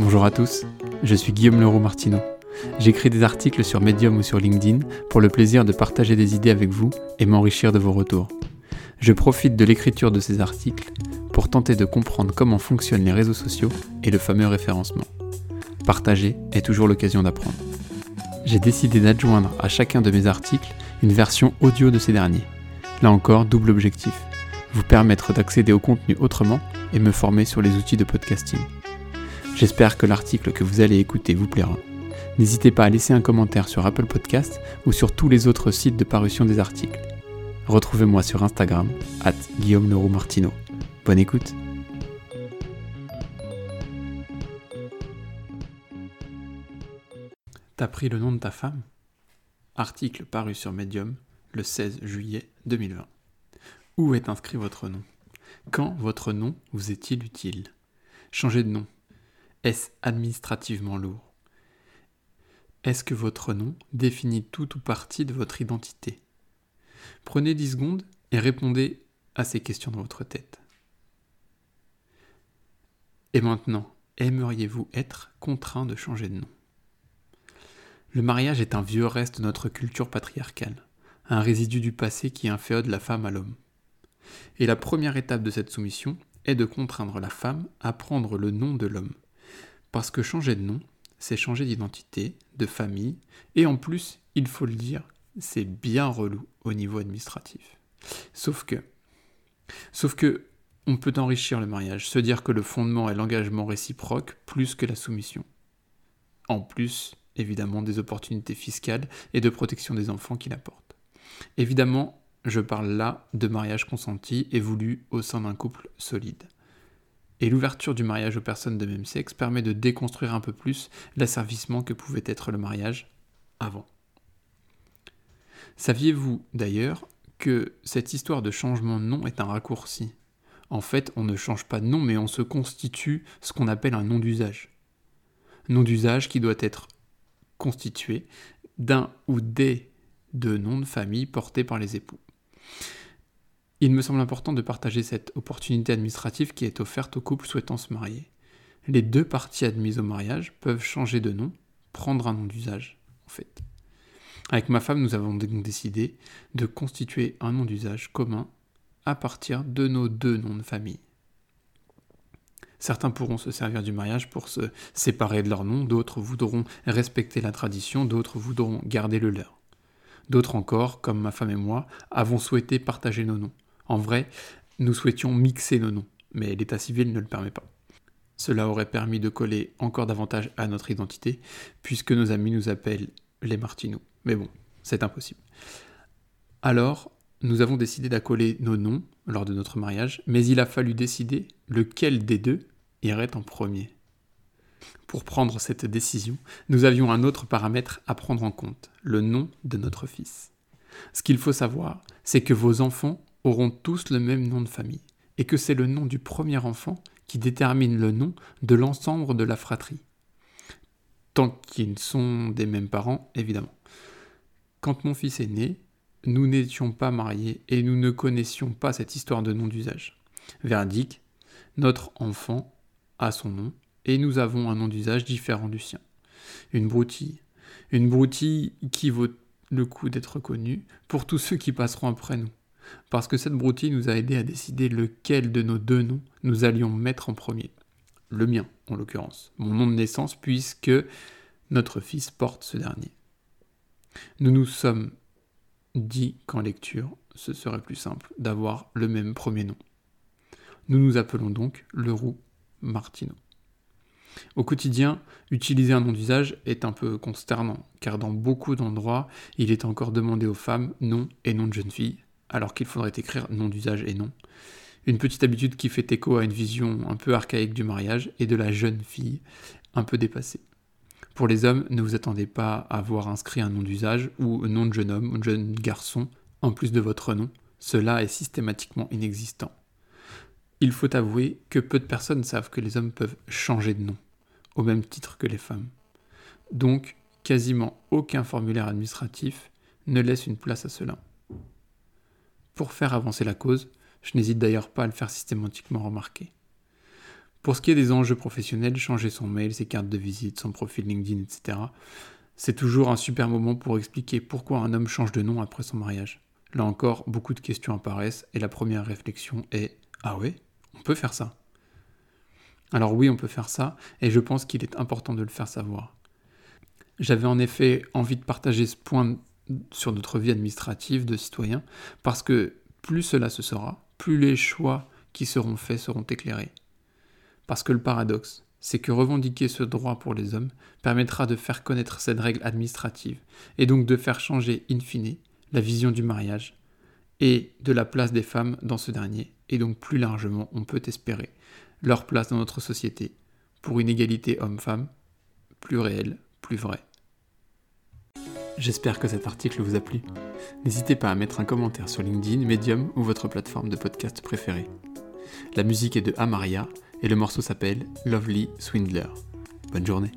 Bonjour à tous, je suis Guillaume Leroux Martineau. J'écris des articles sur Medium ou sur LinkedIn pour le plaisir de partager des idées avec vous et m'enrichir de vos retours. Je profite de l'écriture de ces articles pour tenter de comprendre comment fonctionnent les réseaux sociaux et le fameux référencement. Partager est toujours l'occasion d'apprendre. J'ai décidé d'adjoindre à chacun de mes articles une version audio de ces derniers. Là encore, double objectif. Vous permettre d'accéder au contenu autrement et me former sur les outils de podcasting. J'espère que l'article que vous allez écouter vous plaira. N'hésitez pas à laisser un commentaire sur Apple Podcast ou sur tous les autres sites de parution des articles. Retrouvez-moi sur Instagram, at Guillaume Leroux Martino. Bonne écoute T'as pris le nom de ta femme? Article paru sur Medium le 16 juillet 2020. Où est inscrit votre nom? Quand votre nom vous est-il utile? Changer de nom. Est-ce administrativement lourd? Est-ce que votre nom définit tout ou partie de votre identité? Prenez 10 secondes et répondez à ces questions dans votre tête. Et maintenant, aimeriez-vous être contraint de changer de nom? Le mariage est un vieux reste de notre culture patriarcale, un résidu du passé qui inféode la femme à l'homme. Et la première étape de cette soumission est de contraindre la femme à prendre le nom de l'homme. Parce que changer de nom, c'est changer d'identité, de famille, et en plus, il faut le dire, c'est bien relou au niveau administratif. Sauf que, sauf que, on peut enrichir le mariage, se dire que le fondement est l'engagement réciproque plus que la soumission. En plus, évidemment, des opportunités fiscales et de protection des enfants qu'il apporte. Évidemment, je parle là de mariage consenti et voulu au sein d'un couple solide. Et l'ouverture du mariage aux personnes de même sexe permet de déconstruire un peu plus l'asservissement que pouvait être le mariage avant. Saviez-vous d'ailleurs que cette histoire de changement de nom est un raccourci? En fait, on ne change pas de nom, mais on se constitue ce qu'on appelle un nom d'usage. Nom d'usage qui doit être constitué d'un ou des deux noms de famille portés par les époux. Il me semble important de partager cette opportunité administrative qui est offerte aux couples souhaitant se marier. Les deux parties admises au mariage peuvent changer de nom, prendre un nom d'usage, en fait. Avec ma femme, nous avons donc décidé de constituer un nom d'usage commun à partir de nos deux noms de famille. Certains pourront se servir du mariage pour se séparer de leur nom, d'autres voudront respecter la tradition, d'autres voudront garder le leur. D'autres encore, comme ma femme et moi, avons souhaité partager nos noms. En vrai, nous souhaitions mixer nos noms, mais l'état civil ne le permet pas. Cela aurait permis de coller encore davantage à notre identité, puisque nos amis nous appellent les Martineaux. Mais bon, c'est impossible. Alors, nous avons décidé d'accoler nos noms lors de notre mariage, mais il a fallu décider lequel des deux irait en premier. Pour prendre cette décision, nous avions un autre paramètre à prendre en compte, le nom de notre fils. Ce qu'il faut savoir, c'est que vos enfants auront tous le même nom de famille, et que c'est le nom du premier enfant qui détermine le nom de l'ensemble de la fratrie. Tant qu'ils sont des mêmes parents, évidemment. Quand mon fils est né, nous n'étions pas mariés et nous ne connaissions pas cette histoire de nom d'usage. Verdict, notre enfant a son nom et nous avons un nom d'usage différent du sien. Une broutille. Une broutille qui vaut le coup d'être connue pour tous ceux qui passeront après nous parce que cette broutille nous a aidé à décider lequel de nos deux noms nous allions mettre en premier. Le mien, en l'occurrence, mon nom de naissance, puisque notre fils porte ce dernier. Nous nous sommes dit qu'en lecture, ce serait plus simple d'avoir le même premier nom. Nous nous appelons donc Leroux Martineau. Au quotidien, utiliser un nom d'usage est un peu consternant, car dans beaucoup d'endroits, il est encore demandé aux femmes nom et nom de jeune fille, alors qu'il faudrait écrire nom d'usage et nom. Une petite habitude qui fait écho à une vision un peu archaïque du mariage et de la jeune fille, un peu dépassée. Pour les hommes, ne vous attendez pas à voir inscrit un nom d'usage ou un nom de jeune homme ou de jeune garçon en plus de votre nom. Cela est systématiquement inexistant. Il faut avouer que peu de personnes savent que les hommes peuvent changer de nom, au même titre que les femmes. Donc, quasiment aucun formulaire administratif ne laisse une place à cela pour faire avancer la cause, je n'hésite d'ailleurs pas à le faire systématiquement remarquer. Pour ce qui est des enjeux professionnels, changer son mail, ses cartes de visite, son profil LinkedIn, etc., c'est toujours un super moment pour expliquer pourquoi un homme change de nom après son mariage. Là encore, beaucoup de questions apparaissent et la première réflexion est Ah ouais, on peut faire ça? Alors oui, on peut faire ça et je pense qu'il est important de le faire savoir. J'avais en effet envie de partager ce point sur notre vie administrative de citoyen parce que plus cela se sera, plus les choix qui seront faits seront éclairés. Parce que le paradoxe, c'est que revendiquer ce droit pour les hommes permettra de faire connaître cette règle administrative et donc de faire changer in fine la vision du mariage et de la place des femmes dans ce dernier, et donc plus largement on peut espérer leur place dans notre société pour une égalité homme-femme plus réelle, plus vraie. J'espère que cet article vous a plu. N'hésitez pas à mettre un commentaire sur LinkedIn, Medium ou votre plateforme de podcast préférée. La musique est de Amaria et le morceau s'appelle Lovely Swindler. Bonne journée.